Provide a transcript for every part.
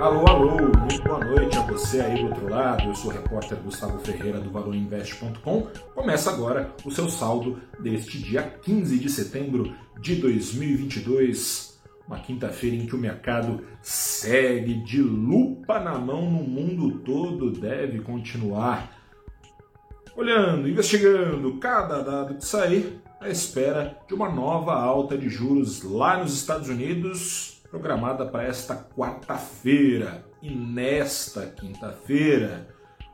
Alô, alô, muito boa noite a você aí do outro lado. Eu sou o repórter Gustavo Ferreira do ValorInvest.com. Começa agora o seu saldo deste dia 15 de setembro de 2022. Uma quinta-feira em que o mercado segue de lupa na mão no mundo todo, deve continuar olhando, investigando cada dado que sair à espera de uma nova alta de juros lá nos Estados Unidos, programada para esta quarta-feira. E nesta quinta-feira,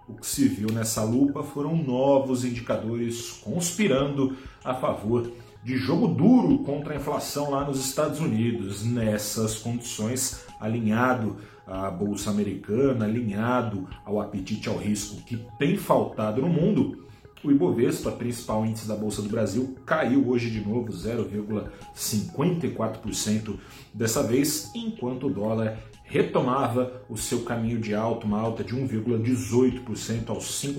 o que se viu nessa lupa foram novos indicadores conspirando a favor de jogo duro contra a inflação lá nos Estados Unidos. Nessas condições, alinhado à bolsa americana, alinhado ao apetite ao risco que tem faltado no mundo, o Ibovespa, principal índice da Bolsa do Brasil, caiu hoje de novo 0,54% dessa vez, enquanto o dólar retomava o seu caminho de alta, uma alta de 1,18% aos R$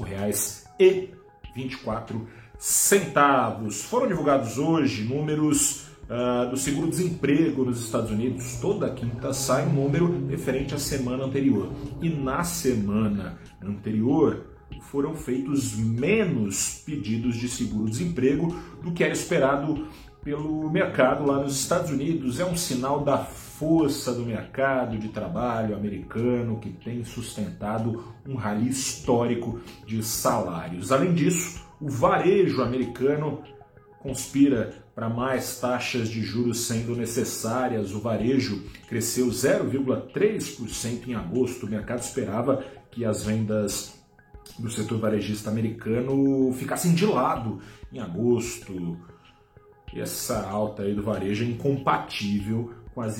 5,24. Foram divulgados hoje números uh, do seguro-desemprego nos Estados Unidos. Toda quinta sai um número referente à semana anterior. E na semana anterior, foram feitos menos pedidos de seguro-desemprego do que era esperado pelo mercado lá nos Estados Unidos. É um sinal da força do mercado de trabalho americano que tem sustentado um rally histórico de salários. Além disso, o varejo americano conspira para mais taxas de juros sendo necessárias. O varejo cresceu 0,3% em agosto. O mercado esperava que as vendas do setor varejista americano ficassem de lado em agosto. E essa alta aí do varejo é incompatível com as,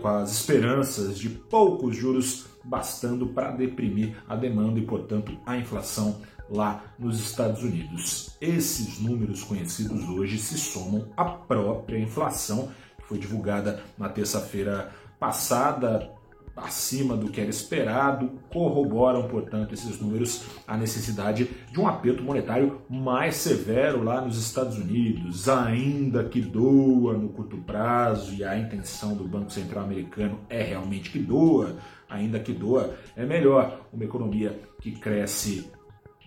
com as esperanças de poucos juros bastando para deprimir a demanda e, portanto, a inflação lá nos Estados Unidos. Esses números conhecidos hoje se somam à própria inflação, que foi divulgada na terça-feira passada acima do que era esperado, corroboram, portanto, esses números a necessidade de um aperto monetário mais severo lá nos Estados Unidos, ainda que doa no curto prazo, e a intenção do Banco Central americano é realmente que doa, ainda que doa, é melhor. Uma economia que cresce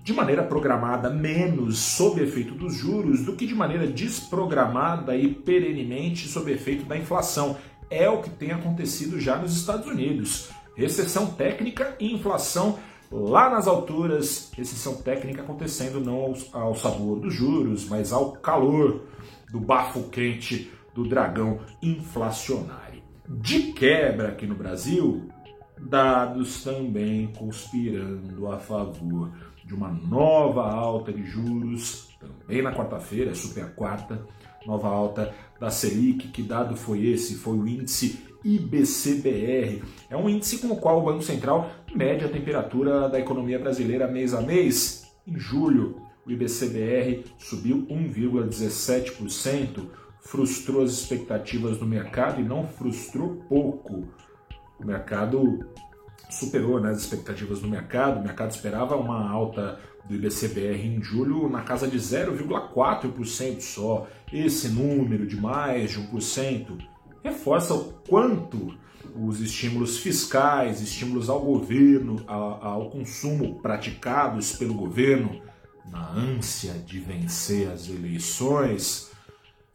de maneira programada menos sob efeito dos juros do que de maneira desprogramada e perenemente sob efeito da inflação é o que tem acontecido já nos Estados Unidos. Recessão técnica e inflação lá nas alturas, recessão técnica acontecendo não ao, sabor dos juros, mas ao calor do bafo quente do dragão inflacionário. De quebra aqui no Brasil, dados também conspirando a favor de uma nova alta de juros, também na quarta-feira, super quarta, nova alta da Selic. Que dado foi esse? Foi o índice IBCBR. É um índice com o qual o Banco Central mede a temperatura da economia brasileira mês a mês. Em julho, o IBCBR subiu 1,17%, frustrou as expectativas do mercado e não frustrou pouco. O mercado superou né, as expectativas do mercado, o mercado esperava uma alta do IBCBR em julho na casa de 0,4% só. Esse número de mais de 1% reforça o quanto os estímulos fiscais, estímulos ao governo, ao consumo praticados pelo governo, na ânsia de vencer as eleições,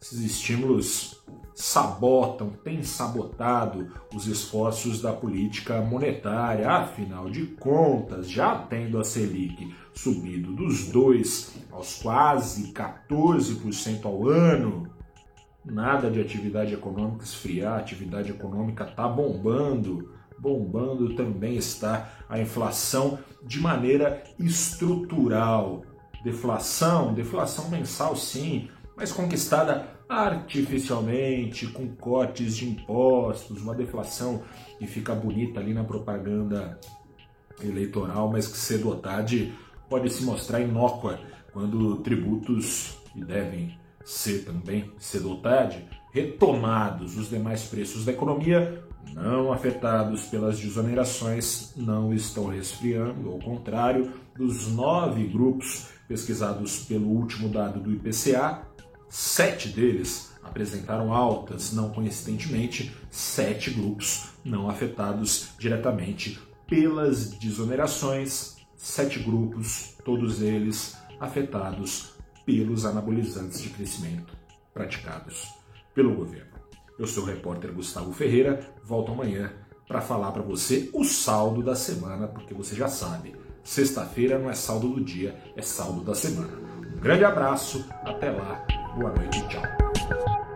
esses estímulos sabotam, têm sabotado os esforços da política monetária. Afinal de contas, já tendo a Selic subido dos 2 aos quase 14% ao ano, nada de atividade econômica esfriar, a atividade econômica está bombando. Bombando também está a inflação de maneira estrutural. Deflação, deflação mensal sim, mas conquistada artificialmente, com cortes de impostos, uma deflação que fica bonita ali na propaganda eleitoral, mas que cedo ou tarde pode se mostrar inócua quando tributos, que devem ser também cedo ou tarde, retomados. Os demais preços da economia, não afetados pelas desonerações, não estão resfriando, ao contrário, dos nove grupos pesquisados pelo último dado do IPCA, sete deles apresentaram altas, não coincidentemente, sete grupos não afetados diretamente pelas desonerações, sete grupos, todos eles afetados pelos anabolizantes de crescimento praticados pelo governo. Eu sou o repórter Gustavo Ferreira, volto amanhã para falar para você o saldo da semana, porque você já sabe, sexta-feira não é saldo do dia, é saldo da semana. Um grande abraço, até lá, boa noite e tchau.